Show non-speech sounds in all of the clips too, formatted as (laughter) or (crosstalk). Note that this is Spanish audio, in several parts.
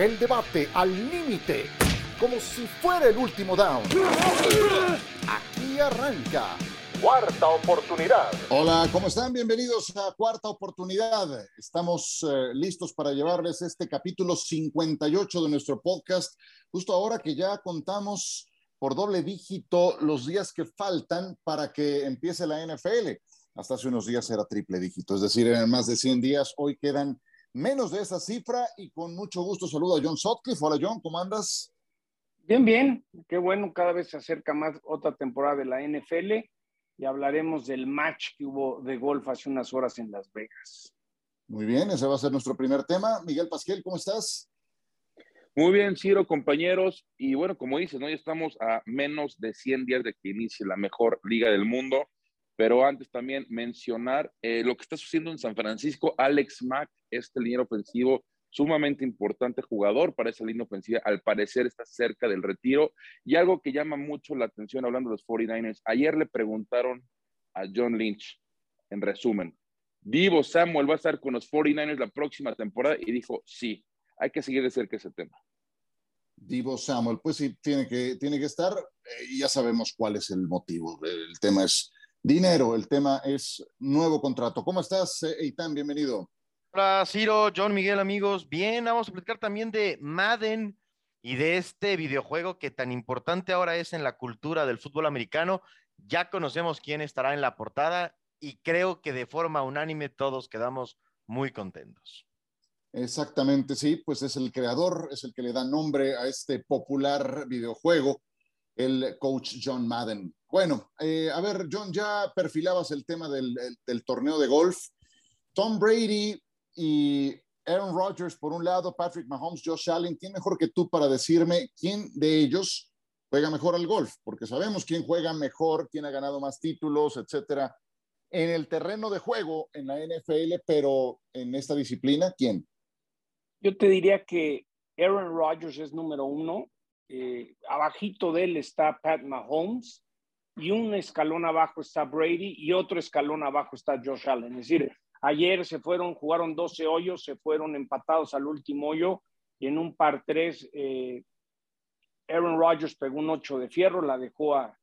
El debate al límite, como si fuera el último down. Aquí arranca. Cuarta oportunidad. Hola, ¿cómo están? Bienvenidos a Cuarta Oportunidad. Estamos eh, listos para llevarles este capítulo 58 de nuestro podcast, justo ahora que ya contamos por doble dígito los días que faltan para que empiece la NFL. Hasta hace unos días era triple dígito, es decir, eran más de 100 días. Hoy quedan menos de esa cifra y con mucho gusto saludo a John Sotcliffe. Hola John, ¿cómo andas? Bien, bien, qué bueno, cada vez se acerca más otra temporada de la NFL y hablaremos del match que hubo de golf hace unas horas en Las Vegas. Muy bien, ese va a ser nuestro primer tema. Miguel Pasquel, ¿cómo estás? Muy bien, Ciro, compañeros. Y bueno, como dices, ¿no? ya estamos a menos de 100 días de que inicie la mejor liga del mundo. Pero antes también mencionar eh, lo que está sucediendo en San Francisco. Alex Mack, este línea ofensivo, sumamente importante jugador para esa línea ofensiva, al parecer está cerca del retiro. Y algo que llama mucho la atención hablando de los 49ers, ayer le preguntaron a John Lynch, en resumen, Divo Samuel va a estar con los 49ers la próxima temporada y dijo, sí, hay que seguir de cerca ese tema. Divo Samuel, pues sí, tiene que, tiene que estar eh, ya sabemos cuál es el motivo. El tema es Dinero, el tema es nuevo contrato. ¿Cómo estás, eh, Eitan? Bienvenido. Hola, Ciro, John, Miguel, amigos. Bien, vamos a platicar también de Madden y de este videojuego que tan importante ahora es en la cultura del fútbol americano. Ya conocemos quién estará en la portada y creo que de forma unánime todos quedamos muy contentos. Exactamente, sí, pues es el creador, es el que le da nombre a este popular videojuego, el coach John Madden. Bueno, eh, a ver, John, ya perfilabas el tema del, torneo de golf. Tom Brady y Aaron Rodgers por un lado, Patrick Mahomes, Josh Allen, ¿quién mejor que tú para decirme quién de ellos juega mejor al golf? Porque sabemos quién juega mejor, quién ha ganado más títulos, etcétera. En el terreno de juego, en la NFL, pero en esta disciplina, ¿quién? Yo te diría que Aaron Rodgers es número uno. Eh, abajito de él está Pat Mahomes y un escalón abajo está Brady y otro escalón abajo está Josh Allen. Es decir, ayer se fueron, jugaron 12 hoyos, se fueron empatados al último hoyo y en un par tres eh, Aaron Rodgers pegó un 8 de fierro, la dejó a,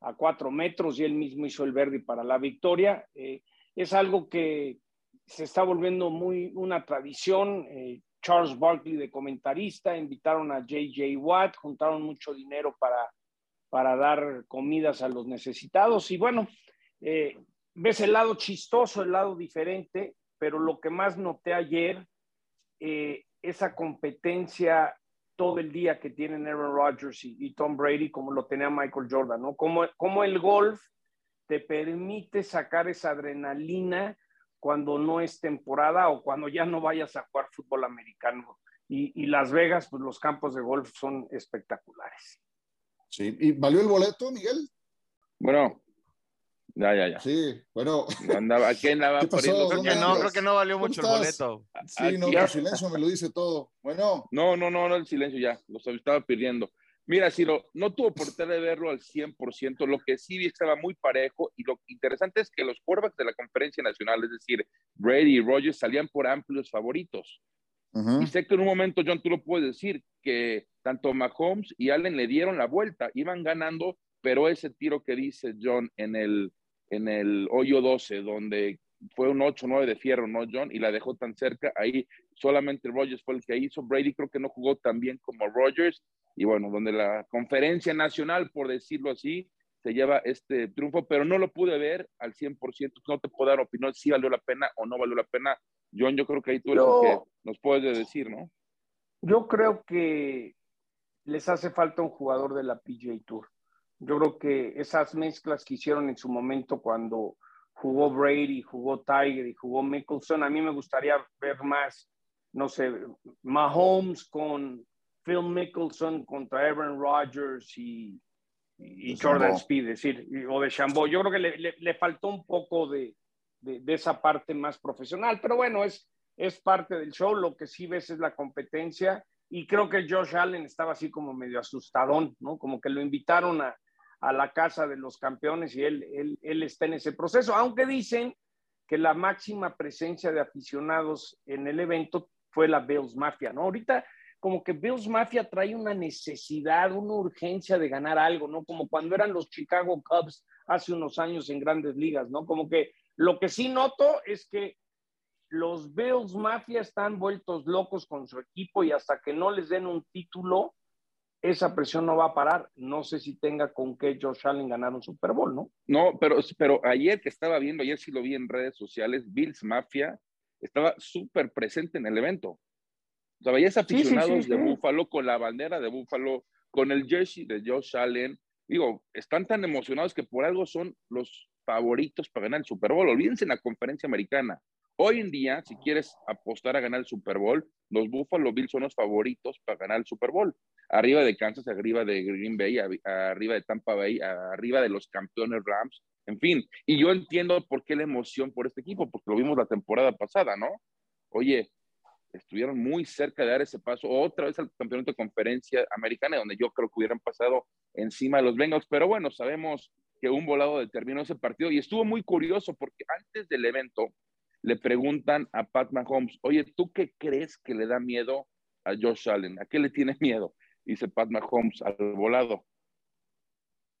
a 4 metros y él mismo hizo el verde para la victoria. Eh, es algo que se está volviendo muy una tradición. Eh, Charles Barkley de comentarista, invitaron a JJ Watt, juntaron mucho dinero para para dar comidas a los necesitados. Y bueno, eh, ves el lado chistoso, el lado diferente, pero lo que más noté ayer, eh, esa competencia todo el día que tienen Aaron Rodgers y, Tom Brady, como lo tenía Michael Jordan, ¿no? Como, como el golf te permite sacar esa adrenalina cuando no es temporada o cuando ya no vayas a jugar fútbol americano. Y, y Las Vegas, pues los campos de golf son espectaculares. Sí, ¿y valió el boleto, Miguel? Bueno, ya, ya, ya. Sí, bueno. Andaba, ¿Qué andaba ¿Qué pasó? Creo que no, creo que no valió mucho el boleto. Sí, no, el silencio me lo dice todo. Bueno. No, no, no, no, el silencio ya, lo estaba pidiendo. Mira, Ciro, no tuvo oportunidad de verlo al 100%, lo que sí vi estaba muy parejo y lo interesante es que los quarterbacks de la conferencia nacional, es decir, Brady y Rogers, salían por amplios favoritos. Y sé que en un momento, John, tú lo puedes decir, que tanto Mahomes y Allen le dieron la vuelta, iban ganando, pero ese tiro que dice John en el, en el hoyo 12, donde fue un 8-9 de fierro, ¿no, John? Y la dejó tan cerca, ahí solamente Rogers fue el que hizo. Brady creo que no jugó tan bien como Rogers. Y bueno, donde la conferencia nacional, por decirlo así, se lleva este triunfo, pero no lo pude ver al 100%. No te puedo dar opinión si valió la pena o no valió la pena. John, yo creo que ahí tú eres el que nos puedes decir, ¿no? Yo creo que les hace falta un jugador de la PGA Tour. Yo creo que esas mezclas que hicieron en su momento cuando jugó Brady, jugó Tiger y jugó Mickelson, a mí me gustaría ver más, no sé, Mahomes con Phil Mickelson contra Aaron Rodgers y, Jordan Speed, decir, o de Chambó. Yo creo que le, le, faltó un poco de, de, de, esa parte más profesional, pero bueno, es, es parte del show. Lo que sí ves es la competencia y creo que Josh Allen estaba así como medio asustadón, ¿no? Como que lo invitaron a, a la casa de los campeones y él, él, él, está en ese proceso, aunque dicen que la máxima presencia de aficionados en el evento fue la Bills Mafia, ¿no? Ahorita como que Bills Mafia trae una necesidad, una urgencia de ganar algo, ¿no? Como cuando eran los Chicago Cubs hace unos años en grandes ligas, ¿no? Como que lo que sí noto es que los Bills Mafia están vueltos locos con su equipo y hasta que no les den un título, esa presión no va a parar. No sé si tenga con qué Josh Allen ganar un Super Bowl, ¿no? No, pero, pero ayer que estaba viendo, ayer sí lo vi en redes sociales, Bills Mafia estaba súper presente en el evento. O sea, veías aficionados de Búfalo con la bandera de Búfalo, con el jersey de Josh Allen. Digo, están tan emocionados que por algo son los favoritos para ganar el Super Bowl. Olvídense en la conferencia americana. Hoy en día, si quieres apostar a ganar el Super Bowl, los Buffalo Bills son los favoritos para ganar el Super Bowl. Arriba de Kansas, arriba de Green Bay, arriba de Tampa Bay, arriba de los campeones Rams, en fin. Y yo entiendo por qué la emoción por este equipo, porque lo vimos la temporada pasada, ¿no? Oye, estuvieron muy cerca de dar ese paso otra vez al campeonato de conferencia americana, donde yo creo que hubieran pasado encima de los Bengals. Pero bueno, sabemos que un volado determinó ese partido y estuvo muy curioso porque antes del evento le preguntan a Pat Mahomes, oye, ¿tú qué crees que le da miedo a Josh Allen? ¿A qué le tiene (laughs) miedo? Dice Pat Mahomes, al volado.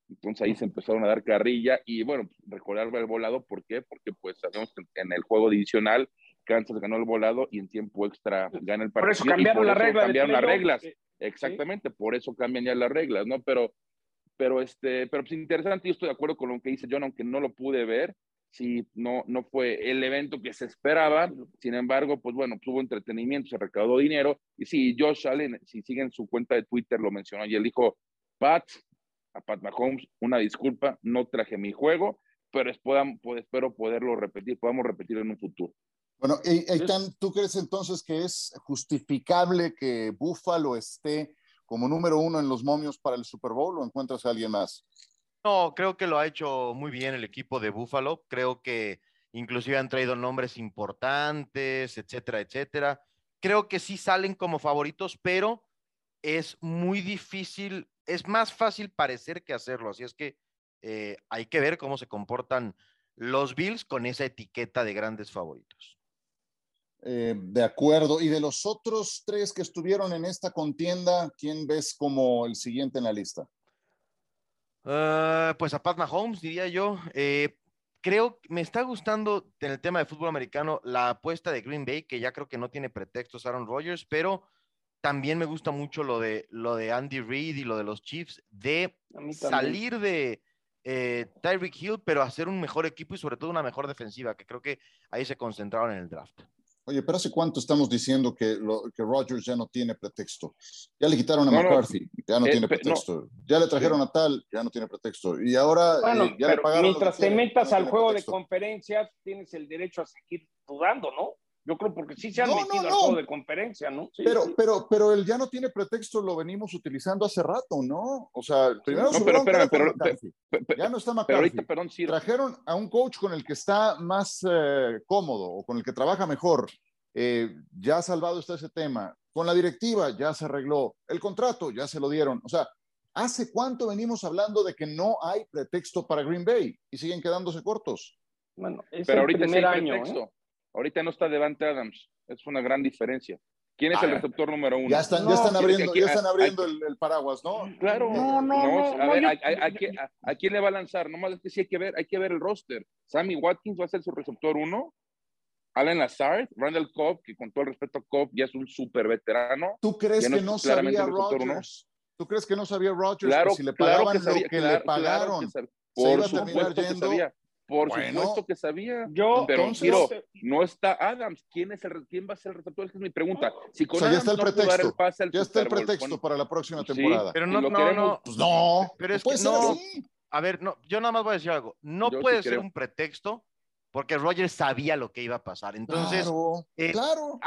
Entonces ahí se empezaron a dar carrilla y bueno, recordar el volado, ¿por qué? Porque pues sabemos que en el juego divisional Kansas ganó el volado y en tiempo extra gana el partido. Por eso cambiaron, las, reglas cambiaron las reglas. Exactamente, por eso cambian ya las reglas, ¿no? Pero, pero, este, pero pues interesante, yo estoy de acuerdo con lo que dice John, aunque no lo pude ver, sí, no, no fue el evento que se esperaba, sin embargo, pues bueno, tuvo entretenimiento, se recaudó dinero, y sí, Josh Allen, si siguen su cuenta de Twitter, lo mencionó, y él dijo, Pat, a Pat Mahomes, una disculpa, no traje mi juego, pero pues, espero poderlo repetir, podamos repetirlo en un futuro. Bueno, Eitan, ¿tú crees entonces que es justificable que Buffalo esté como número uno en los momios para el Super Bowl o encuentras a alguien más? No, creo que lo ha hecho muy bien el equipo de Buffalo. Creo que inclusive han traído nombres importantes, etcétera, etcétera. Creo que sí salen como favoritos, pero es muy difícil, es más fácil parecer que hacerlo. Así es que eh, hay que ver cómo se comportan los Bills con esa etiqueta de grandes favoritos. Eh, de acuerdo. Y de los otros tres que estuvieron en esta contienda, ¿quién ves como el siguiente en la lista? Ah, pues a Pat Mahomes, diría yo. Eh, creo que me está gustando en el tema de fútbol americano la apuesta de Green Bay, que ya creo que no tiene pretextos Aaron Rodgers, pero también me gusta mucho lo de, lo de Andy Reid y lo de los Chiefs, de salir de eh, Tyreek Hill, pero hacer un mejor equipo y sobre todo una mejor defensiva, que creo que ahí se concentraron en el draft. Oye, pero ¿hace cuánto estamos diciendo que, lo, que Rodgers ya no tiene pretexto? Ya le quitaron a McCarthy, ya no eh, tiene pretexto. Ya le trajeron a tal, ya no tiene pretexto. Y ahora eh, ya le pagaron. Mientras te metas al juego de conferencias, tienes el derecho a seguir dudando, ¿no? Yo creo porque sí se han metido al juego de conferencia, ¿no? pero, pero, pero él ya no tiene pretexto, lo venimos utilizando hace rato, ¿no? O sea, primero no, pero, pero, pero, ya no está McCarthy. Trajeron a un coach con el que está más eh, cómodo o con el que trabaja mejor. Eh, ya ha salvado está ese tema. Con la directiva ya se arregló. El contrato ya se lo dieron. O sea, ¿hace cuánto venimos hablando de que no hay pretexto para Green Bay y siguen quedándose cortos? Bueno, es pero ahorita primer sí año, ¿eh? Ahorita no está Devante Adams. Es una gran diferencia. ¿Quién es el receptor número uno? Ya están, ya están abriendo, ya están abriendo el, paraguas, ¿no? Claro. No, no, no. A ver, a, quién le va a lanzar? Nomás es que sí hay que ver, hay que ver el roster. Sammy Watkins va a ser su receptor uno. Alan Lazard, Randall Cobb, que con todo el respeto a Cobb ya es un súper veterano. ¿Tú crees que no sabía Rodgers? ¿Tú crees que no sabía Rodgers? Claro, que si le pagaban claro que lo que le pagaron, por supuesto que sabía. Por supuesto que sabía. Yo, pero no está Adams. ¿Quién, es el, ¿Quién va a ser el receptor? Esa es mi pregunta. Si con ya está el pretexto. ya está el pretexto para la próxima temporada. pero no, no, no. Pues no. Pero es que no. A ver, no, yo nada más voy a decir algo. No puede ser un pretexto porque Rogers sabía lo que iba a pasar. Entonces, claro, eh, claro.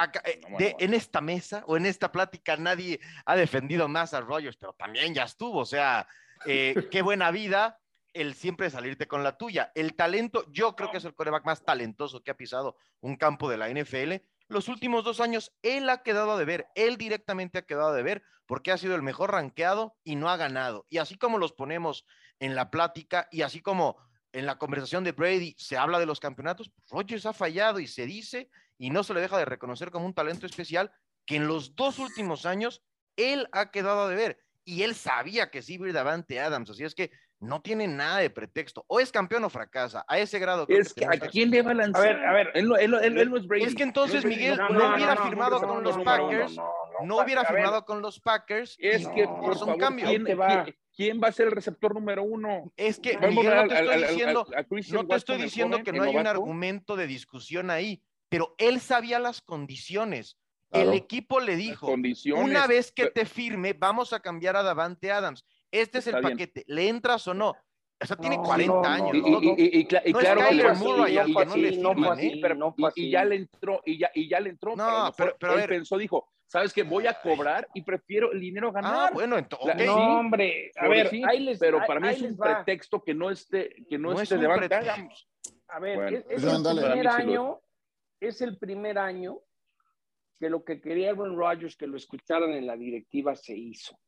Eh, en esta mesa o en esta plática nadie ha defendido más a Rogers, pero también ya estuvo. O sea, eh, qué buena vida el siempre salirte con la tuya. El talento, yo creo que es el coreback más talentoso que ha pisado un campo de la NFL. Los últimos dos años, él ha quedado de ver, él directamente ha quedado de ver, porque ha sido el mejor rankeado y no ha ganado. Y así como los ponemos en la plática y así como en la conversación de Brady se habla de los campeonatos, Rogers ha fallado y se dice y no se le deja de reconocer como un talento especial que en los dos últimos años él ha quedado a deber y él sabía que sí iba a ir Davante Adams, así es que no tiene nada de pretexto. O es campeón o fracasa, a ese grado. Es que, ¿a quién le va a lanzar? A ver, a ver. Él, no- él no- él- él no es Brady. Es que entonces es Miguel no, no, hubiera no, no, firmado no, con los Packers, no, no, no, hubiera firmado con los Packers. Es que, no por favor, un cambio. ¿quién, va. quién- va a ser el receptor número uno? Es que, Miguel, no te al- estoy al- al- diciendo, a no te estoy diciendo joven, que no hay un argumento de discusión ahí, pero él sabía las condiciones. Claro. El equipo le dijo, una vez que te firme, vamos a cambiar a Davante Adams. Este es el Está bien. paquete, ¿le entras o no? O sea, tiene No, 40 no, años. Y, ¿no? y- y- y y No es claro y- ¿eh? ya le entró, y ya, y ya le entró. No, pero pero- él ver. pensó, dijo, ¿sabes qué? Voy a cobrar y prefiero el dinero ganar. Ah, bueno, entonces, La- ok. No, sí, hombre, a ver, sí, ahí les pero ahí- para mí es un pretexto que no esté, que no, No es esté pretexto. Adams. A ver, Bueno, es, es el primer año, es el primer año que lo que quería Aaron Rodgers que lo escucharan en la directiva se hizo.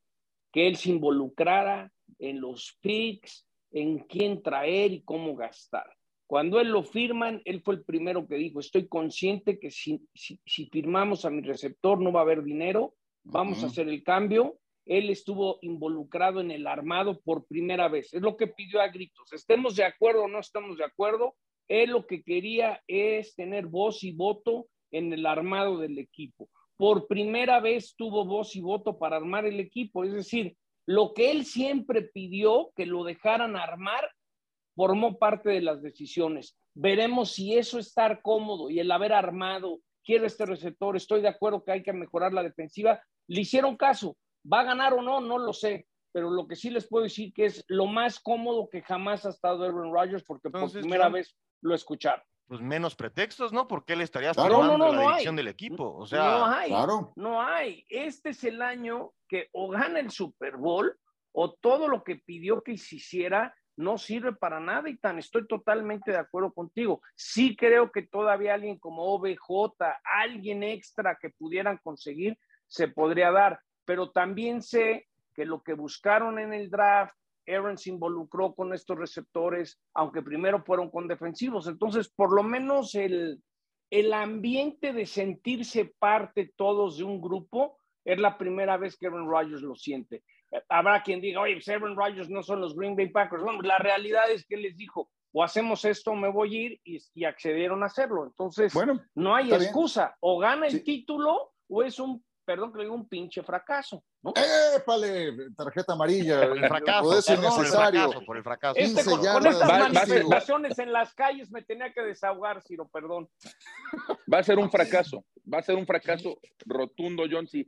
Que él se involucrara en los picks, en quién traer y cómo gastar. Cuando él lo firman, él fue el primero que dijo, estoy consciente que si, si, si firmamos a mi receptor no va a haber dinero, vamos a hacer el cambio. Él estuvo involucrado en el armado por primera vez. Es lo que pidió a gritos. Estemos de acuerdo o no estamos de acuerdo, él lo que quería es tener voz y voto en el armado del equipo. Por primera vez tuvo voz y voto para armar el equipo. Es decir, lo que él siempre pidió que lo dejaran armar formó parte de las decisiones. Veremos si eso estar cómodo y el haber armado, quiero este receptor, estoy de acuerdo que hay que mejorar la defensiva, le hicieron caso. ¿Va a ganar o no? No lo sé. Pero lo que sí les puedo decir que es lo más cómodo que jamás ha estado Aaron Rodgers porque Entonces, por primera John, vez lo escucharon. Pues menos pretextos, ¿no? Porque él estaría Claro. No, no, no, la no dirección hay. del equipo. O no sea, hay. Claro. No hay. Este es el año que o gana el Super Bowl o todo lo que pidió que se hiciera no sirve para nada y tan estoy totalmente de acuerdo contigo. Sí creo que todavía alguien como OBJ, alguien extra que pudieran conseguir, se podría dar, pero también sé que lo que buscaron en el draft, Aaron se involucró con estos receptores, aunque primero fueron con defensivos. Entonces, por lo menos el, el ambiente de sentirse parte todos de un grupo es la primera vez que Aaron Rodgers lo siente. Habrá quien diga, oye, pues Aaron Rodgers no son los Green Bay Packers. Bueno, la realidad es que les dijo, o hacemos esto o me voy a ir, y, y accedieron a hacerlo. Entonces, Bueno, no hay bien. excusa. O gana el Sí. título o es un, perdón que le digo, un pinche fracaso. ¿no? épale, tarjeta amarilla. por (laughs) el fracaso, Por eso perdón, por el innecesario. fracaso, por el fracaso. Este, 15 con, con estas Va- va a ser- manifestaciones en las calles me tenía que desahogar, Ciro, perdón. Va a ser un fracaso. Va a ser un fracaso rotundo, John. Si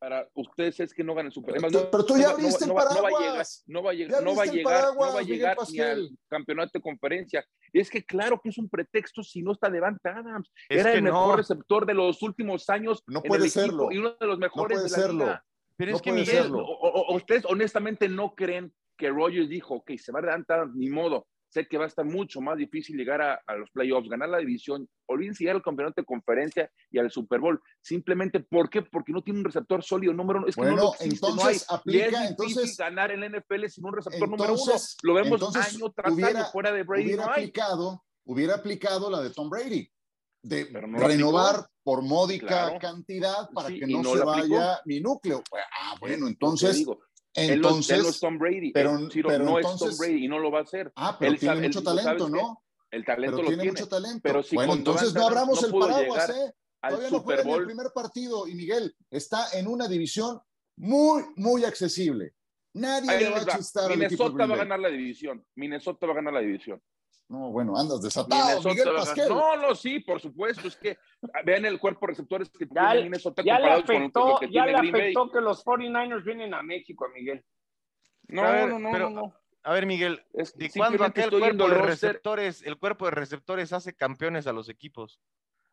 para ustedes es que no ganan el Super Pero tú- pero tú ya abriste no el va- no va a llegar, paraguas. no va a llegar, no va a el llegar, no paraguas, va a llegar ni al campeonato de conferencia. Es que claro que es un pretexto si no está Devante Adams. Es Era el no. mejor receptor de los últimos años No en puede el equipo serlo. y uno de los mejores puede de la serlo. liga. Pero no es que puede Miguel, serlo. O, o- ustedes honestamente no creen que Rogers dijo, ok, se va a levantar, ni modo. Sé que va a estar mucho más difícil llegar a, a los playoffs, ganar la división, olvídense llegar al campeonato de conferencia y al Super Bowl. Simplemente, ¿por qué? Porque no tiene un receptor sólido número uno. Es que no Bueno, lo existe, no entonces hay. aplica, es difícil entonces- ganar en la NFL sin un receptor número uno. Lo vemos entonces año tras hubiera- año fuera de Brady. hubiera No aplicado, hubiera aplicado la de Tom Brady, de no renovar aplicó. por módica Claro. cantidad para Sí, que no, no se vaya mi núcleo. Ah, bueno, entonces, digo, él, no, él no es entonces, Tom Brady. pero- Él, Ciro, pero no es entonces- Tom Brady y no lo va a hacer. ah, pero él tiene sabe- mucho talento. ¿no? El talento Pero lo tiene, tiene. mucho talento. Pero si bueno, entonces no abramos no el paraguas, ¿eh? Todavía no juega ni el primer partido. Y Miguel está en una división muy, muy accesible. Nadie le va a chistar Minnesota va a ganar la división. Minnesota va a ganar la división. No, bueno, andas desatado, Minnesota Miguel Pasquel. No, no, sí, por supuesto. Es que vean el cuerpo de receptores que Ya, tiene Minnesota ya le comparados con lo- afectó, que ya tiene le Green Bay. afectó que los 49ers vienen a México, a Miguel. No, A ver, no, no, pero- no, no. a ver, Miguel, Es- ¿de cuándo simplemente acá el estoy viendo cuerpo de receptores, el cuerpo de receptores hace campeones a los equipos?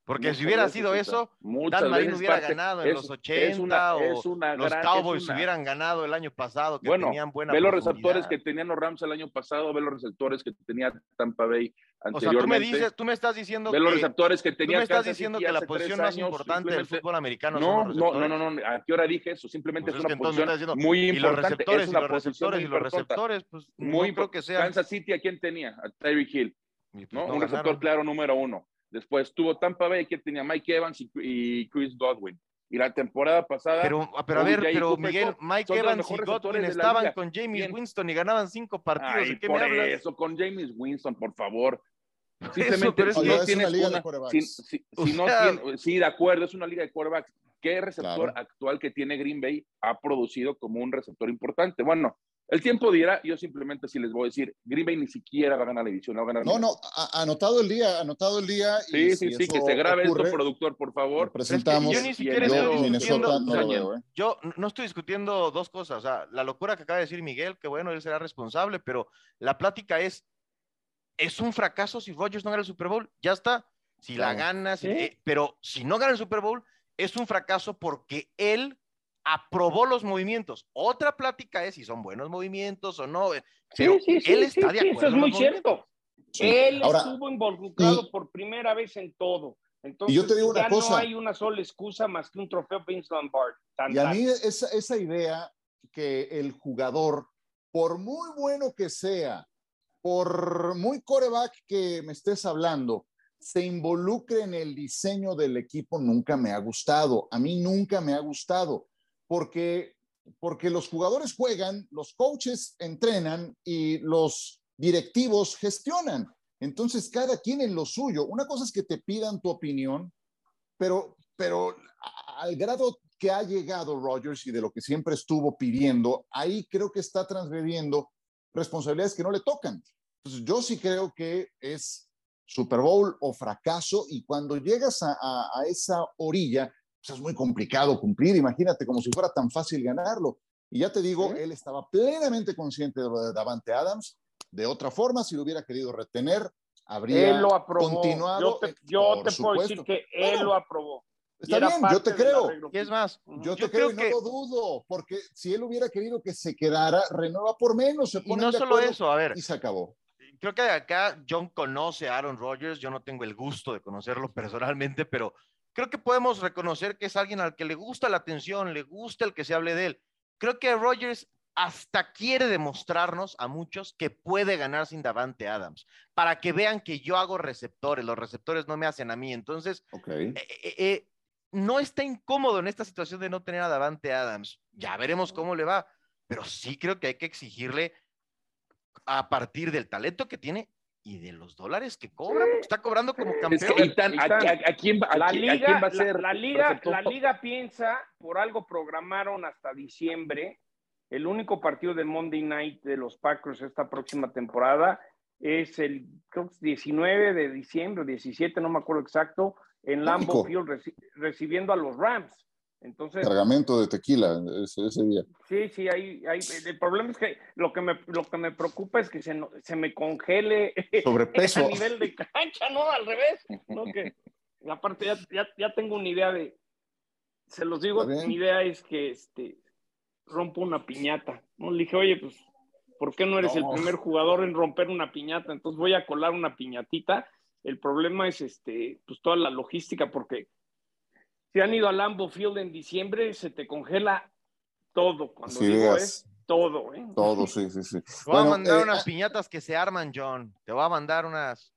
Porque Muchas si hubiera sido eso, Dan Marino hubiera parte- ganado en es- los es 80 una- o una los gran- Cowboys una- hubieran ganado el año pasado, que Bueno, tenían buena ve los receptores que tenían los Rams el año pasado, ve los receptores que tenía Tampa Bay O sea, tú me anteriormente. dices, tú me estás diciendo ve los que receptores que tú tenía me estás Kansas diciendo que la posición más importante del fútbol americano No, son los no, receptores. no, no, no, ¿a qué hora dije eso? Simplemente Pues es es una posición diciendo, muy y los importante. receptores, es y los receptores, y los importante. receptores, pues Muy creo que sea. Kansas City, ¿a quién tenía? A Tyreek Hill, pues ¿no? Un receptor claro número uno. Después tuvo Tampa Bay, ¿quién tenía? Mike Evans y, y Chris Godwin. Y la temporada pasada. Pero, pero a ver, pero Miguel, Mike Evans y Godwin estaban con James Winston y ganaban cinco partidos. Ay, ¿De qué por me hablas? eso, con James Winston, por favor. (laughs) Simplemente, si que- no una una- no sí, de acuerdo, es una liga de quarterbacks. ¿Qué receptor Claro. actual que tiene Green Bay ha producido como un receptor importante? Bueno, el tiempo dirá, yo simplemente sí les voy a decir, Green Bay ni siquiera va a ganar la división, no va a ganar No, no, a- anotado el día, anotado el día. Sí, y sí, si sí, que se grabe ocurre, esto, productor, por favor. presentamos. yo ni siquiera estoy Yo, discutiendo, Minnesota, no o sea, lo veo, ¿eh? Yo no estoy discutiendo dos cosas, o sea, la locura que acaba de decir Miguel, que bueno, él será responsable, pero la plática es, es un fracaso si Rodgers no gana el Super Bowl, ya está, si la gana, si- eh, pero si no gana el Super Bowl, es un fracaso porque él aprobó los movimientos. Otra plática es si son buenos movimientos o no, pero sí, sí, sí, él está sí, de sí, acuerdo. Eso es muy cierto. Sí. Él Ahora, estuvo involucrado y- por primera vez en todo. Entonces, yo te digo una ya cosa. no hay una sola excusa más que un trofeo Vince Lombard. Tan, Y a mí esa, esa idea que el jugador, por muy bueno que sea, por muy coreback que me estés hablando, se involucre en el diseño del equipo, nunca me ha gustado. A mí nunca me ha gustado, porque, porque los jugadores juegan, los coaches entrenan y los directivos gestionan. Entonces, cada quien en lo suyo. Una cosa es que te pidan tu opinión, pero, pero al grado que ha llegado Rodgers y de lo que siempre estuvo pidiendo, ahí creo que está transgrediendo responsabilidades que no le tocan. Entonces, yo sí creo que es Super Bowl o fracaso y cuando llegas a esa orilla, pues es muy complicado cumplir. Imagínate como si fuera tan fácil ganarlo. Y ya te digo, él estaba plenamente consciente de lo de Davante Adams. De otra forma, si lo hubiera querido retener, habría Él lo aprobó. continuado. Yo te, eh, yo te puedo decir que él Bueno, lo aprobó. Está bien, yo te creo. Y es más, Ujú. Yo te Yo creo, creo y que- no lo dudo, porque si él hubiera querido que se quedara, renueva por menos, se y no de solo eso, a ver, y se acabó. creo que acá John conoce a Aaron Rodgers, yo no tengo el gusto de conocerlo (laughs) personalmente, pero creo que podemos reconocer que es alguien al que le gusta la atención, le gusta el que se hable de él. Creo que Rodgers hasta quiere demostrarnos a muchos que puede ganar sin Davante Adams, para que vean que yo hago receptores, los receptores no me hacen a mí. Entonces, Ok. eh, eh, eh, no está incómodo en esta situación de no tener a Davante Adams. Ya veremos cómo le va, pero sí creo que hay que exigirle a partir del talento que tiene y de los dólares que cobra, porque está cobrando como Es campeón. que, Itán, ¿a, Itán, a- a quién va, a la a liga, quién va a la- ser la, liga, la liga piensa, por algo programaron hasta diciembre, el único partido de Monday Night de los Packers esta próxima temporada es el creo que es 19 de diciembre, 17, no me acuerdo exacto, en Lambeau. Field reci- recibiendo a los Rams. Entonces, Cargamento de tequila ese, ese día. Sí, sí, hay, hay, el problema es que lo que me, lo que me preocupa es que se, se me congele (laughs) Sobrepeso. a nivel de cancha, no, al revés. No, que, y aparte ya, ya, ya tengo una idea de, se los digo, mi idea es que este, rompo una piñata. ¿no? Le dije, oye, pues, ¿por qué no eres No. el primer jugador en romper una piñata? Entonces voy a colar una piñatita. El problema es este, pues toda la logística, porque si han ido a Lambeau Field en diciembre, se te congela todo. Cuando Así digo, es. ¿eh? Todo, ¿eh? Todo, (laughs) sí, sí, sí. Te voy a Bueno, mandar eh, unas ah, piñatas que se arman, John. Te voy a mandar unas,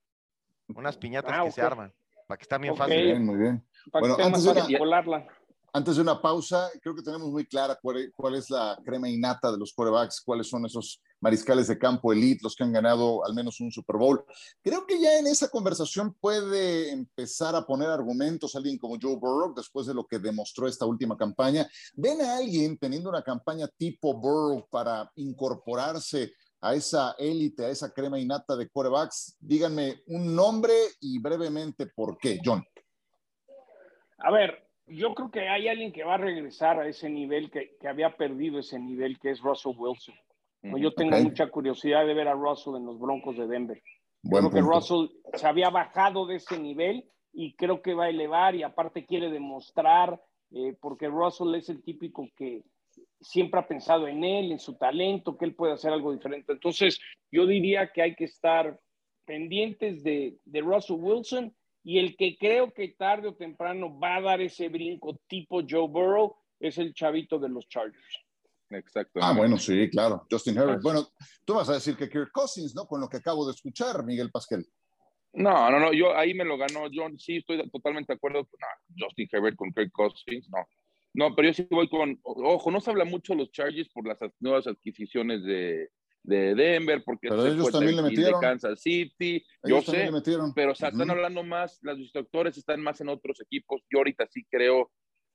unas piñatas Ah, que se ok. arman, para que está bien Ok. Muy fácil. bien, muy bien. Para Bueno, que más antes de fácil colarla. Antes de una pausa, creo que tenemos muy clara cuál, cuál es la crema innata de los quarterbacks, cuáles son esos mariscales de campo elite, los que han ganado al menos un Super Bowl. Creo que ya en esa conversación puede empezar a poner argumentos alguien como Joe Burrow después de lo que demostró esta última campaña. ¿Ven a alguien teniendo una campaña tipo Burrow para incorporarse a esa élite, a esa crema innata de quarterbacks? Díganme un nombre y brevemente por qué, John. A ver, yo creo que hay alguien que va a regresar a ese nivel, que, que había perdido ese nivel, que es Russell Wilson. ¿no? Yo tengo Ok. mucha curiosidad de ver a Russell en los Broncos de Denver. Buen creo que. Russell se había bajado de ese nivel y creo que va a elevar y aparte quiere demostrar, eh, porque Russell es el típico que siempre ha pensado en él, en su talento, que él puede hacer algo diferente. Entonces, yo diría que hay que estar pendientes de, de Russell Wilson y el que creo que tarde o temprano va a dar ese brinco tipo Joe Burrow es el chavito de los Chargers. Exacto. Ah, bueno, sí, claro. Justin Herbert. Así. Bueno, tú vas a decir que Kirk Cousins, ¿no? Con lo que acabo de escuchar, Miguel Pasquel. No, no, no, yo ahí me lo ganó John, sí, estoy totalmente de acuerdo. No, Justin Herbert con Kirk Cousins, no. No, pero yo sí voy con, ojo, no se habla mucho los Chargers por las nuevas adquisiciones de, de Denver, porque pero ellos también le metieron. de Kansas City, yo sé, pero o sea, están hablando más, los instructores están más en otros equipos. Yo ahorita sí creo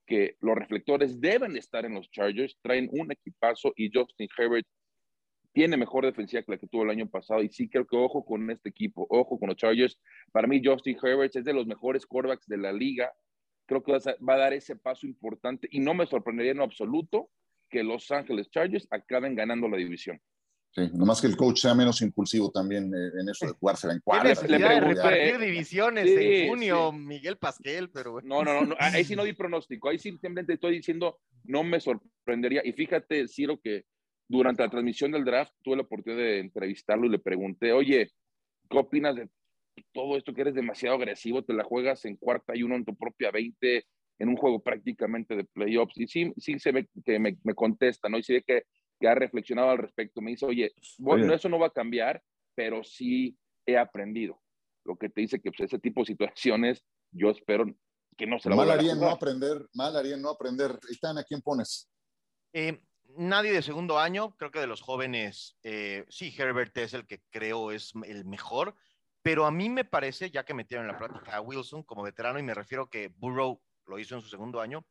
que los reflectores deben estar en los Chargers, traen un equipazo y Justin Herbert tiene mejor defensiva que la que tuvo el año pasado y sí creo que ojo con este equipo, ojo con los Chargers. Para mí Justin Herbert es de los mejores quarterbacks de la liga. Creo que va a dar ese paso importante y no me sorprendería en absoluto que Los Ángeles Chargers acaben ganando la división. Sí, nomás que el coach sea menos impulsivo también eh, en eso de (laughs) jugarse en cuadras. Le repartir divisiones en junio, Miguel Pasquel, pero No, no, no, ahí sí no di (laughs) pronóstico, ahí simplemente estoy diciendo, no me sorprendería. Y fíjate, Ciro, que durante la transmisión del draft tuve la oportunidad de entrevistarlo y le pregunté, oye, ¿qué opinas de todo esto que eres demasiado agresivo? Te la juegas en cuarta y uno en tu propia 20 en un juego prácticamente de playoffs. Y sí, sí se ve que me, me contesta, ¿no? Y sí ve que que ha reflexionado al respecto. Me dice, oye, bueno, eso no va a cambiar, pero sí he aprendido. Lo que te dice que pues, ese tipo de situaciones, yo espero que no se lo Mal haría no aprender, mal haría no aprender. Están, ¿a quién pones? Eh, nadie de segundo año, creo que de los jóvenes, eh, sí, Herbert es el que creo es el mejor, pero a mí me parece, ya que metieron en la práctica a Wilson como veterano, y me refiero que Burrow lo hizo en su segundo año,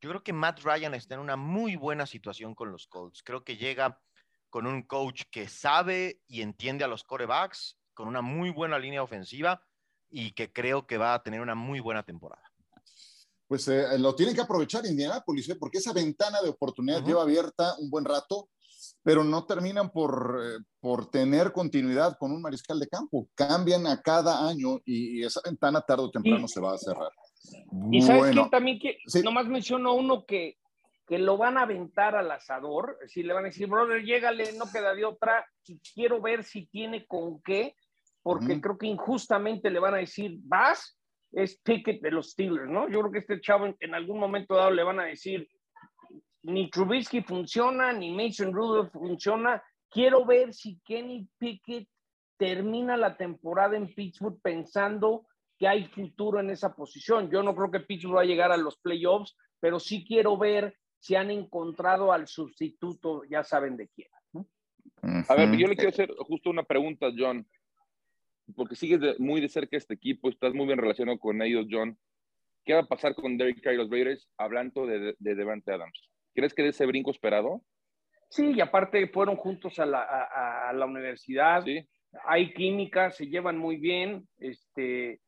yo creo que Matt Ryan está en una muy buena situación con los Colts. Creo que llega con un coach que sabe y entiende a los corebacks, con una muy buena línea ofensiva y que creo que va a tener una muy buena temporada. Pues eh, lo tienen que aprovechar Indianapolis, ¿eh? porque esa ventana de oportunidad lleva abierta un buen rato, pero no terminan por, eh, por tener continuidad con un mariscal de campo. Cambian a cada año y, esa ventana tarde o temprano se va a cerrar. Y sabes también, que nomás menciono uno que, que lo van a aventar al asador, si le van a decir, brother, llégale, no queda de otra, quiero ver si tiene con qué, porque creo que injustamente le van a decir, vas, es ticket de los Steelers, ¿no? Yo creo que este chavo en, algún momento dado le van a decir, ni Trubisky funciona, ni Mason Rudolph funciona, quiero ver si Kenny Pickett termina la temporada en Pittsburgh pensando que hay futuro en esa posición. Yo no creo que Pittsburgh va a llegar a los playoffs, pero sí quiero ver si han encontrado al sustituto, ya saben de quién. A ver, yo le quiero hacer justo una pregunta, John, porque sigues muy de cerca este equipo, estás muy bien relacionado con ellos, John. ¿Qué va a pasar con Derek Carr y los Raiders hablando de, de Devante Adams? ¿Crees que de ese brinco esperado? Sí, y aparte fueron juntos a la, a, a la universidad. Sí. Hay química, se llevan muy bien. Este,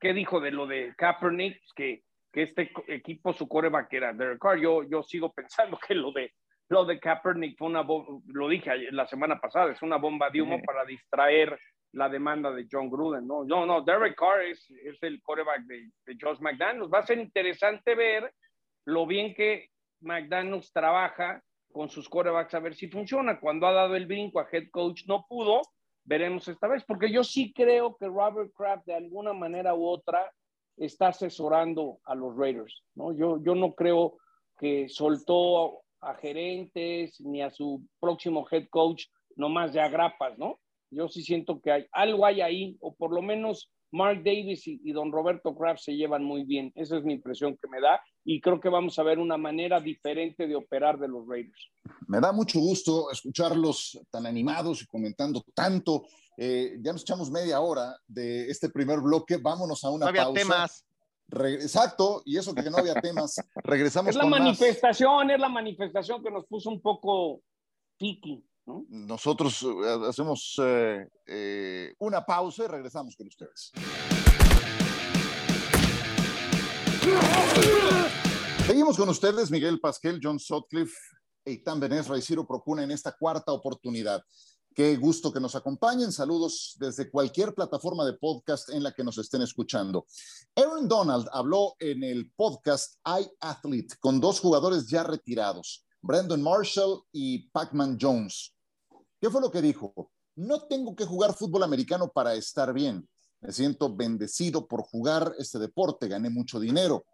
¿qué dijo de lo de Kaepernick? Pues que, que este equipo, su coreback era Derek Carr. Yo, yo sigo (laughs) pensando que lo de, lo de Kaepernick fue una, lo dije la semana pasada, es una bomba de humo para distraer la demanda de John Gruden. No, no, no Derek Carr es, es el coreback de, de Josh McDaniels. Va a ser interesante ver lo bien que McDaniels trabaja con sus corebacks a ver si funciona. Cuando ha dado el brinco a head coach no pudo, veremos esta vez, porque yo sí creo que Robert Kraft de alguna manera u otra está asesorando a los Raiders, ¿no? Yo, yo no creo que soltó a gerentes ni a su próximo head coach nomás de agrapas, ¿no? Yo sí siento que hay algo hay ahí, o por lo menos Mark Davis y, don Roberto Kraft se llevan muy bien. Esa es mi impresión que me da y creo que vamos a ver una manera diferente de operar de los Raiders. Me da mucho gusto escucharlos tan animados y comentando tanto. Eh, ya nos echamos media hora de este primer bloque. Vámonos a una no había temas. Exacto, y eso que no había temas. (laughs) Regresamos. Es la manifestación, es la manifestación que nos puso un poco piqui. Nosotros eh, hacemos eh, eh, una pausa y regresamos con ustedes. Seguimos con ustedes, Miguel Pasquel, John Sutcliffe, Eitan Benesra y Ciro Procuna en esta cuarta oportunidad. Qué gusto que nos acompañen. Saludos desde cualquier plataforma de podcast en la que nos estén escuchando. Aaron Donald habló en el podcast iAthlete con dos jugadores ya retirados, Brandon Marshall y Pac-Man Jones. ¿Qué fue lo que dijo? No tengo que jugar fútbol americano para estar bien. Me siento bendecido por jugar este deporte, gané mucho dinero.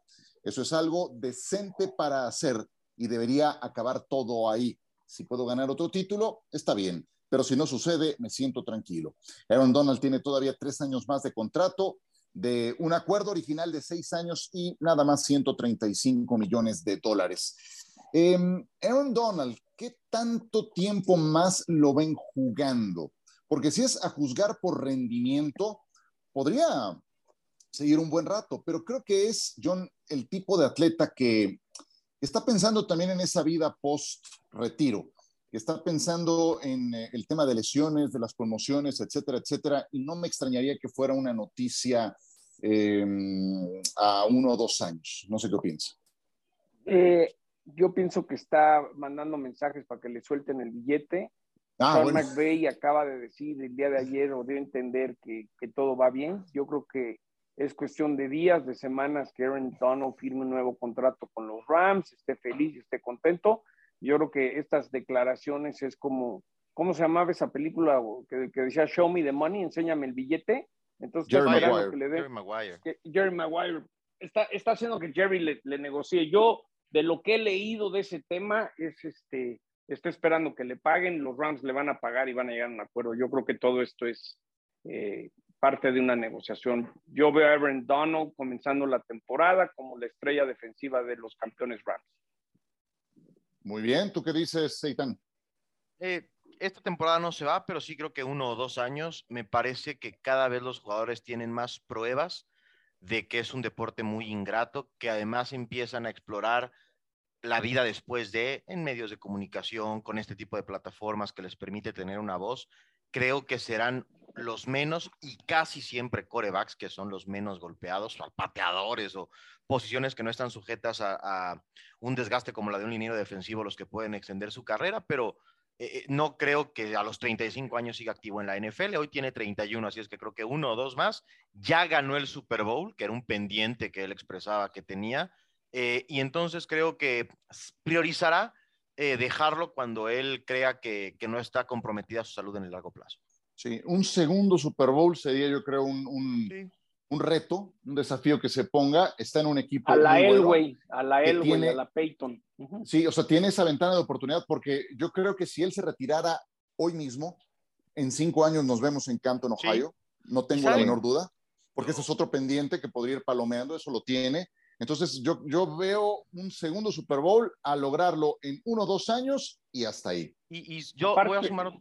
Eso es algo decente para hacer y debería acabar todo ahí. Si puedo ganar otro título, está bien, pero si no sucede, me siento tranquilo. Aaron Donald tiene todavía tres años más de contrato de un acuerdo original de seis años y nada más 135 millones de dólares. Em, Aaron Donald, ¿qué tanto tiempo más lo ven jugando? Porque si es a juzgar por rendimiento, podría seguir un buen rato, pero creo que es John el tipo de atleta que está pensando también en esa vida post-retiro, que está pensando en eh, el tema de lesiones, de las promociones, etcétera, etcétera, y no me extrañaría que fuera una noticia em, a uno o dos años. No sé qué piensa. Eh, yo pienso que está mandando mensajes para que le suelten el billete. Ah, Sean McVeigh acaba de decir el día de ayer o debe entender que, que todo va bien. Yo creo que es cuestión de días, de semanas que Aaron Donald firme un nuevo contrato con los Rams, esté feliz, esté contento. Yo creo que estas declaraciones es como, ¿cómo se llamaba esa película que, decía Show me the money, enséñame el billete? Entonces, Jerry Maguire. Que le Jerry Maguire. Jerry Maguire está, está haciendo que Jerry le, le, negocie. Yo, de lo que he leído de ese tema, es este, está esperando que le paguen, los Rams le van a pagar y van a llegar a un acuerdo. Yo creo que todo esto es eh, parte de una negociación. Yo veo a Aaron Donald comenzando la temporada como la estrella defensiva de los campeones Rams. Muy bien, ¿tú qué dices, Seitan? Eh, esta temporada no se va, pero sí creo que uno o dos años. Me parece que cada vez los jugadores tienen más pruebas de que es un deporte muy ingrato, que además empiezan a explorar la vida después de, en medios de comunicación, con este tipo de plataformas que les permite tener una voz. Creo que serán los menos y casi siempre corebacks, que son los menos golpeados, o pateadores o posiciones que no están sujetas a, un desgaste como la de un liniero defensivo, los que pueden extender su carrera, pero eh, eh, no creo que a los 35 años siga activo en la NFL. Hoy tiene 31, así es que creo que uno o dos más. Ya ganó el Super Bowl, que era un pendiente que él expresaba que tenía. Eh, y entonces creo que priorizará dejarlo cuando él crea que no está comprometida su salud en el largo plazo. Sí, un segundo Super Bowl sería, yo creo, un, un, reto, un desafío que se ponga. Está en un equipo. A la Elway, a la Elway, a la Peyton. Sí, o sea, tiene esa ventana de oportunidad porque yo creo que si él se retirara hoy mismo, en cinco años nos vemos en Canton, Ohio. No tengo la menor duda, porque ese es otro pendiente que podría ir palomeando, eso lo tiene. Entonces, yo, yo veo un segundo Super Bowl a lograrlo en uno o dos años y hasta ahí. Y, yo voy a sumar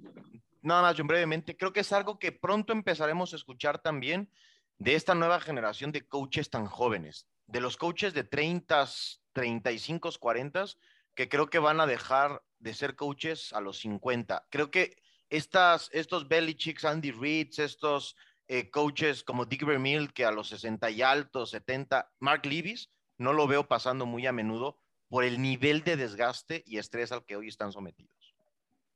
nada más, John, brevemente, creo que es algo que pronto empezaremos a escuchar también de esta nueva generación de coaches tan jóvenes, de los coaches de 30, 35, 40, que creo que van a dejar de ser coaches a los 50. Creo que estas, estos Belichick, Andy Reid, estos eh, coaches como Dick Vermeil, que a los 60 y altos, 70, Mark Levis, no lo veo pasando muy a menudo por el nivel de desgaste y estrés al que hoy están sometidos.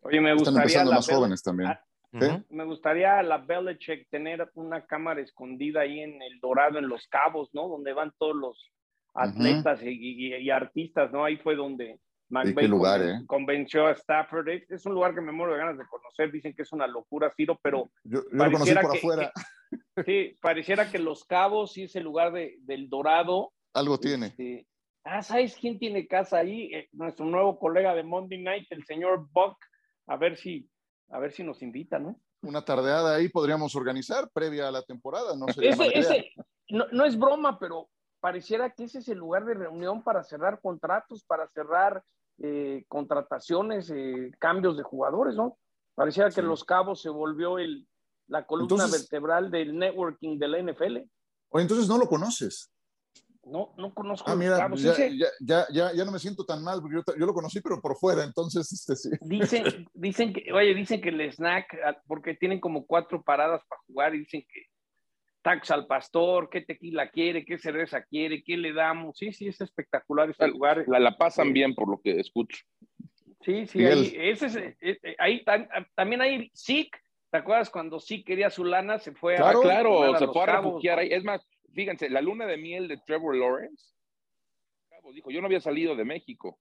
Oye, me gustaría. más jóvenes también. Ah, me gustaría la Belichick tener una cámara escondida ahí en El Dorado, en Los Cabos, ¿no? Donde van todos los atletas y, artistas, ¿no? Ahí fue donde lugar, eh? convenció a Stafford. Es un lugar que me muero de ganas de conocer. Dicen que es una locura, Ciro, pero. Yo, lo conocí por afuera. (laughs) sí, pareciera que Los Cabos y ese lugar de, del Dorado. Algo tiene. Este, ah, ¿sabes quién tiene casa ahí? Eh, nuestro nuevo colega de Monday Night, el señor Buck a ver si, a ver si nos invita, ¿no? Una tardeada ahí podríamos organizar previa a la temporada, no ese, no, es broma, pero pareciera que ese es el lugar de reunión para cerrar contratos, para cerrar eh, contrataciones, eh, cambios de jugadores, ¿no? Pareciera que Los Cabos se volvió el, la columna vertebral del networking de la NFL. O entonces no lo conoces. No, no conozco. Ah, mira, ya, ya, ya, no me siento tan mal, porque yo, lo conocí, pero por fuera, entonces, este, sí. Dicen, (laughs) dicen que, oye, dicen que el snack, ah, porque tienen como cuatro paradas para jugar, y dicen que tax al pastor, qué tequila quiere, qué cerveza quiere, qué le damos. Sí, sí, es espectacular este lugar. La, la pasan bien, por lo que escucho. Sí, sí, ahí, ese es, eh, eh, ahí también hay SIC. ¿Te acuerdas cuando sí quería su lana? Se fue claro, a. Claro, se fue a refugiar ahí. Es más, fíjense, la luna de miel de Trevor Lawrence, dijo, yo no había salido de México,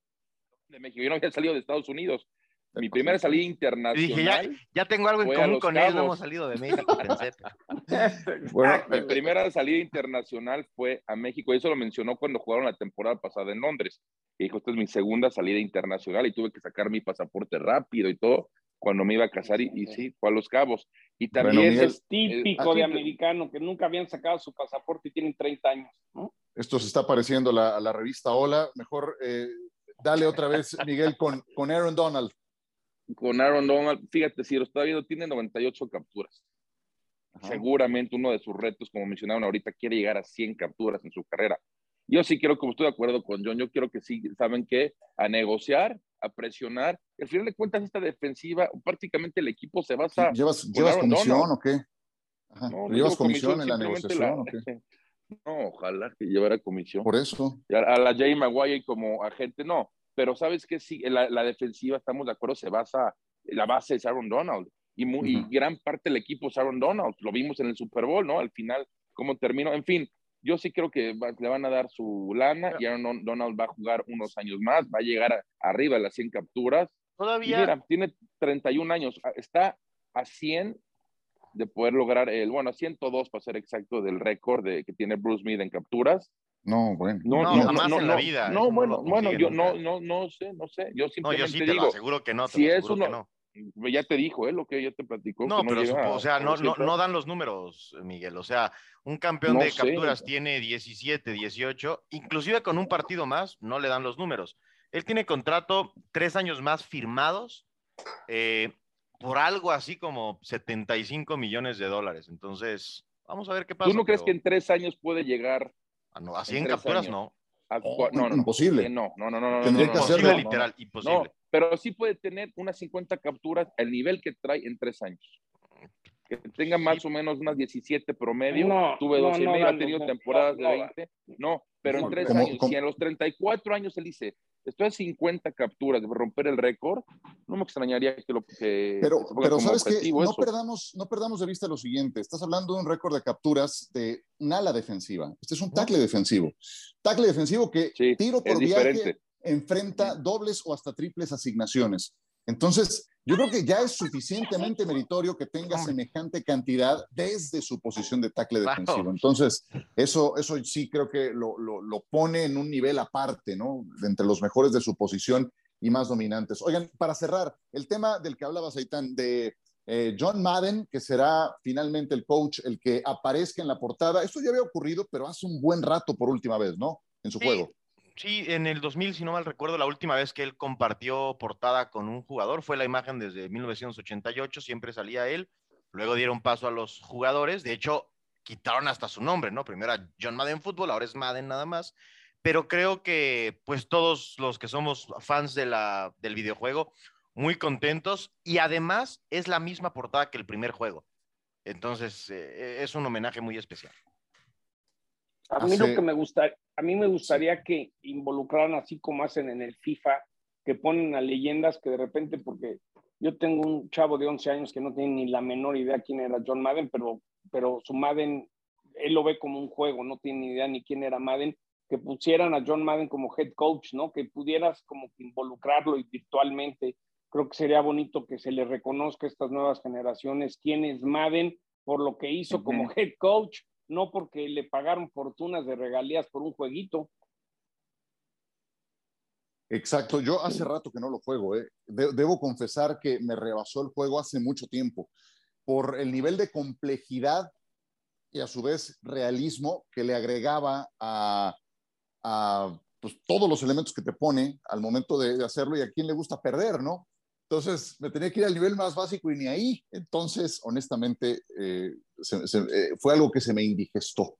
de México, yo no había salido de Estados Unidos. Mi primera salida internacional. Dije, ya, tengo algo en común con él, no hemos salido de México. (laughs) bueno, mi primera salida internacional fue a México, y eso lo mencionó cuando jugaron la temporada pasada en Londres. Y dijo, esta es mi segunda salida internacional y tuve que sacar mi pasaporte rápido y todo. Cuando me iba a casar y, sí, fue a Los Cabos. Y también es típico de americano que nunca habían sacado su pasaporte y tienen 30 años, ¿no? Esto se está pareciendo a la, revista Hola. Mejor eh, dale otra vez, Miguel, con, con Aaron Donald. Con Aaron Donald, fíjate, si lo está viendo, tiene 98 capturas. Seguramente uno de sus retos, como mencionaron ahorita, quiere llegar a 100 capturas en su carrera. Yo sí quiero, como estoy de acuerdo con John, yo quiero que sí, ¿saben qué? A negociar, a presionar. Al final de cuentas, esta defensiva, prácticamente el equipo se basa. ¿Llevas, ¿llevas comisión o qué? ¿Llevas comisión, en la negociación o qué? (laughs) No, ojalá que llevara comisión. Por eso. A, la Jay Maguire como agente, no. Pero sabes que sí, la, la, defensiva, estamos de acuerdo, se basa, la base es Aaron Donald. Y, muy, gran parte del equipo es Aaron Donald. Lo vimos en el Super Bowl, ¿no? Al final, cómo terminó. En fin, yo sí creo que le van a dar su lana y Aaron Donald va a jugar unos años más, va a llegar arriba a las 100 capturas. Todavía. mira, tiene 31 años, está a 100 de poder lograr el, bueno, a 102 para ser exacto del récord de, que tiene Bruce Smith en capturas. No, bueno. No, no, jamás en la vida. No, bueno, bueno, yo no, no, no sé, no sé. Yo simplemente no, yo sí te digo, lo aseguro que no. si es uno, que no ya te dijo, ¿eh? Lo que ya te platicó. No, pero o sea, no, no, no, dan los números, Miguel. O sea, un campeón de capturas tiene 17, 18, inclusive con un partido más, no le dan los números. Él tiene contrato tres años más firmados eh, por algo así como 75 millones de dólares. Entonces, vamos a ver qué pasa. ¿Tú no crees que en tres años puede llegar? A, no, así en, capturas no. no, no, imposible. No, no, no, no. Tendría que hacerlo. literal, imposible pero sí puede tener unas 50 capturas al nivel que trae en tres años. Que tenga más o menos unas 17 promedio. Tuve 12 no, ha tenido temporadas de 20. No, pero en tres años, si en los 34 años él dice, estoy a 50 capturas de romper el récord, no me extrañaría que lo que Pero, pero sabes que no perdamos, no perdamos de vista lo siguiente. Estás hablando de un récord de capturas de un ala defensiva. Este es un tackle defensivo. Tackle defensivo que tiro por viaje enfrenta dobles o hasta triples asignaciones. Entonces, yo creo que ya es suficientemente meritorio que tenga semejante cantidad desde su posición de tackle defensivo. Entonces, eso, eso sí creo que lo, pone en un nivel aparte, ¿no? entre los mejores de su posición y más dominantes. Oigan, para cerrar, el tema del que hablaba Aitán, de eh, John Madden, que será finalmente el coach, el que aparezca en la portada. Esto ya había ocurrido, pero hace un buen rato por última vez, ¿no? En su juego. Sí, en el 2000, si no mal recuerdo, la última vez que él compartió portada con un jugador fue la imagen desde 1988, siempre salía él. Luego dieron paso a los jugadores, de hecho, quitaron hasta su nombre, ¿no? Primero era John Madden Fútbol, ahora es Madden nada más. Pero creo que, pues, todos los que somos fans del videojuego, muy contentos y además es la misma portada que el primer juego. Entonces, eh, es un homenaje muy especial. A mí lo que me gusta, a mí me gustaría que involucraran así como hacen en el FIFA, que ponen a leyendas que de repente, porque yo tengo un chavo de 11 años que no tiene ni la menor idea quién era John Madden, pero, pero su Madden, él lo ve como un juego, no tiene ni idea ni quién era Madden, que pusieran a John Madden como head coach, ¿no? Que pudieras como que involucrarlo y virtualmente. Creo que sería bonito que se le reconozca a estas nuevas generaciones quién es Madden por lo que hizo como head coach no porque le pagaron fortunas de regalías por un jueguito. Exacto, yo hace rato que no lo juego. ¿eh? debo confesar que me rebasó el juego hace mucho tiempo por el nivel de complejidad y a su vez realismo que le agregaba a, pues, todos los elementos que te pone al momento de, hacerlo y a quién le gusta perder, ¿no? Entonces me tenía que ir al nivel más básico y ni ahí. Entonces, honestamente, eh, eh, fue algo que se me indigestó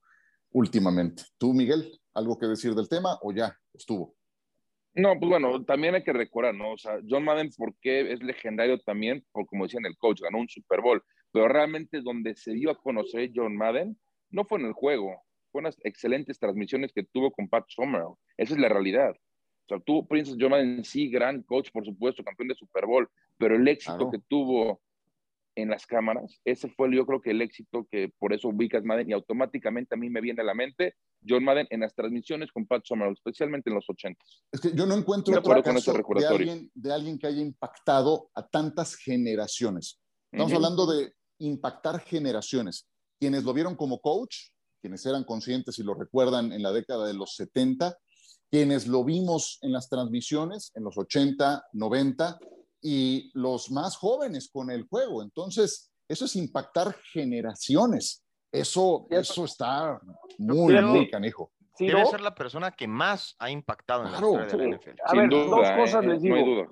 últimamente. ¿Tú, Miguel, algo que decir del tema o ya estuvo? No, pues bueno, también hay que recordar, ¿no? O sea, John Madden, ¿por qué es legendario también? Por como decían el coach, ganó un Super Bowl, pero realmente donde se dio a conocer John Madden no fue en el juego, fue en las excelentes transmisiones que tuvo con Pat Summerall. Esa es la realidad. O sea, tuvo Princess Joe en sí, gran coach, por supuesto, campeón de Super Bowl, pero el éxito que tuvo en las cámaras, ese fue yo creo que el éxito que por eso ubicas Madden y automáticamente a mí me viene a la mente John Madden en las transmisiones con Pat Summerall, especialmente en los 80. Es que yo no encuentro otro caso de alguien, de alguien que haya impactado a tantas generaciones. Estamos hablando de impactar generaciones. Quienes lo vieron como coach, quienes eran conscientes y lo recuerdan en la década de los 70, quienes lo vimos en las transmisiones en los 80, 90, y los más jóvenes con el juego. Entonces, eso es impactar generaciones. Eso, eso está muy, muy canijo. Debe ser la persona que más ha impactado en la historia de la NFL. A ver, dos cosas ¿eh? les digo.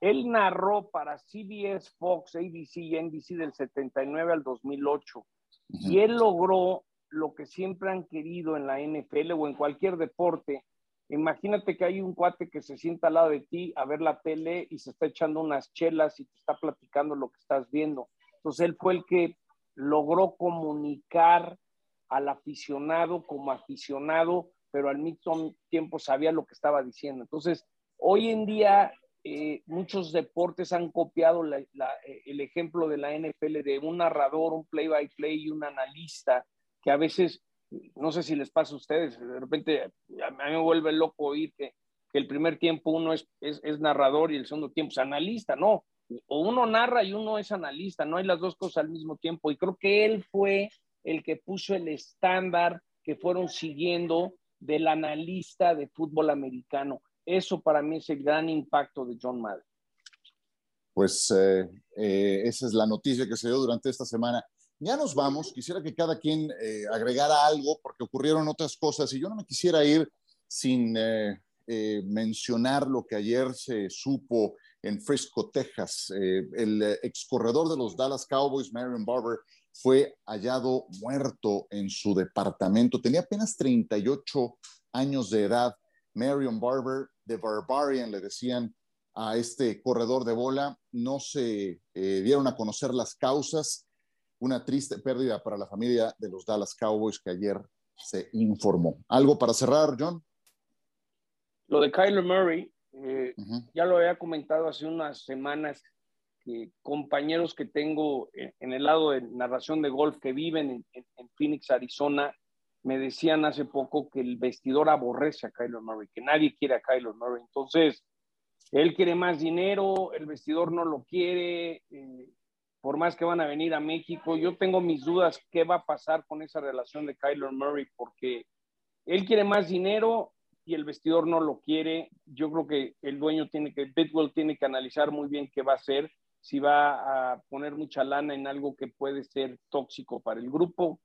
Él narró para CBS, Fox, ABC y NBC del 79 al 2008. Y él logró lo que siempre han querido en la NFL o en cualquier deporte. Imagínate que hay un cuate que se sienta al lado de ti a ver la tele y se está echando unas chelas y te está platicando lo que estás viendo. Entonces él fue el que logró comunicar al aficionado como aficionado, pero al mismo tiempo sabía lo que estaba diciendo. Entonces, hoy en día eh, muchos deportes han copiado el ejemplo de la NFL de un narrador, un play-by-play y un analista, que a veces, no sé si les pasa a ustedes, de repente a mí me vuelve loco oír que, el primer tiempo uno es, es, narrador y el segundo tiempo es analista, no, o uno narra y uno es analista, no hay las dos cosas al mismo tiempo. Y creo que él fue el que puso el estándar que fueron siguiendo del analista de fútbol americano. Eso para mí es el gran impacto de John Madden. Pues eh, eh, esa es la noticia que se dio durante esta semana. Ya nos vamos. Quisiera que cada quien eh, agregara algo porque ocurrieron otras cosas y yo no me quisiera ir sin mencionar lo que ayer se supo en Frisco, Texas. el excorredor de los Dallas Cowboys, Marion Barber, fue hallado muerto en su departamento. Tenía apenas 38 años de edad. Marion Barber The Barbarian, le decían a este corredor de bola. No se eh, dieron a conocer las causas. Una triste pérdida para la familia de los Dallas Cowboys que ayer se informó. ¿Algo para cerrar, John? Lo de Kyler Murray, eh, ya lo había comentado hace unas semanas, compañeros que tengo en, el lado de narración de golf que viven en Phoenix, Arizona, me decían hace poco que el vestidor aborrece a Kyler Murray, que nadie quiere a Kyler Murray. Entonces, él quiere más dinero, el vestidor no lo quiere, eh, por más que van a venir a México. Yo tengo mis dudas qué va a pasar con esa relación de Kyler Murray, porque él quiere más dinero y el vestidor no lo quiere. Yo creo que el dueño tiene que, Bidwell tiene que analizar muy bien qué va a hacer, si va a poner mucha lana en algo que puede ser tóxico para el grupo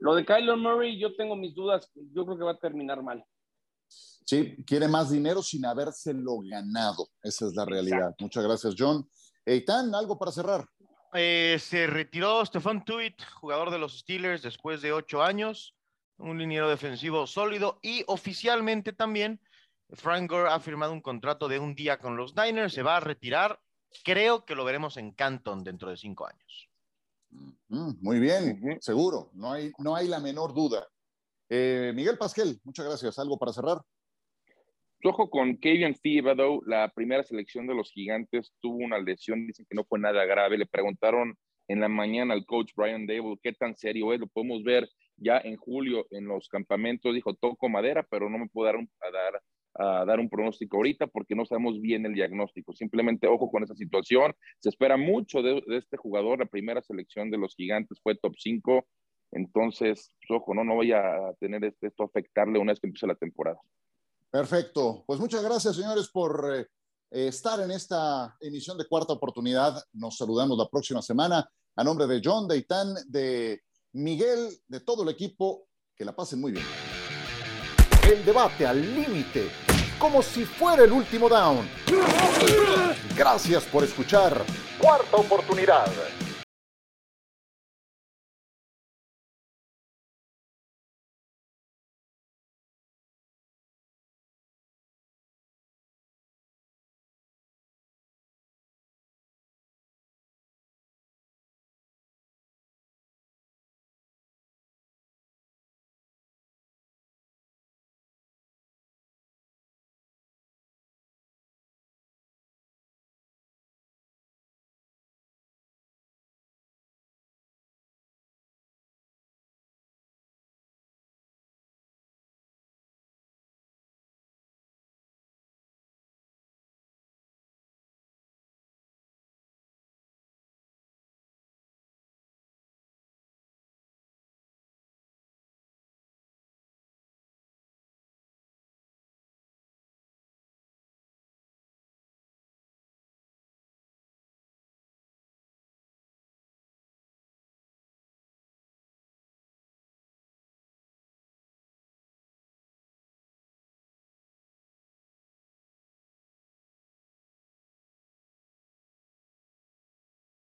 lo de Kyler Murray, yo tengo mis dudas. Yo creo que va a terminar mal. Sí, quiere más dinero sin habérselo ganado. Esa es la realidad. Muchas gracias, John. Eitan, algo para cerrar. Eh, se retiró Stefan Tuitt, jugador de los Steelers, después de ocho años. Un liniero defensivo sólido y oficialmente también Frank Gore ha firmado un contrato de un día con los Niners. Se va a retirar. Creo que lo veremos en Canton dentro de cinco años. Mm, muy bien, seguro, no hay, no hay la menor duda. Eh, Miguel Pasquel, muchas gracias. ¿Algo para cerrar? Ojo con Kevin Thibodeau, la primera selección de los gigantes, tuvo una lesión, dicen que no fue nada grave. Le preguntaron en la mañana al coach Brian Dable qué tan serio es, lo podemos ver ya en julio en los campamentos, dijo, toco madera, pero no me puedo dar, a dar a dar un pronóstico ahorita porque no sabemos bien el diagnóstico. Simplemente ojo con esa situación. Se espera mucho de, este jugador. La primera selección de los gigantes fue top 5. Entonces, pues, ojo, no, no vaya a tener este, esto afectarle una vez que empiece la temporada. Perfecto. Pues muchas gracias, señores, por eh, estar en esta emisión de cuarta oportunidad. Nos saludamos la próxima semana. A nombre de John, de Itán, de Miguel, de todo el equipo, que la pasen muy bien. El debate al límite como si fuera el último down. Gracias por escuchar Cuarta Oportunidad.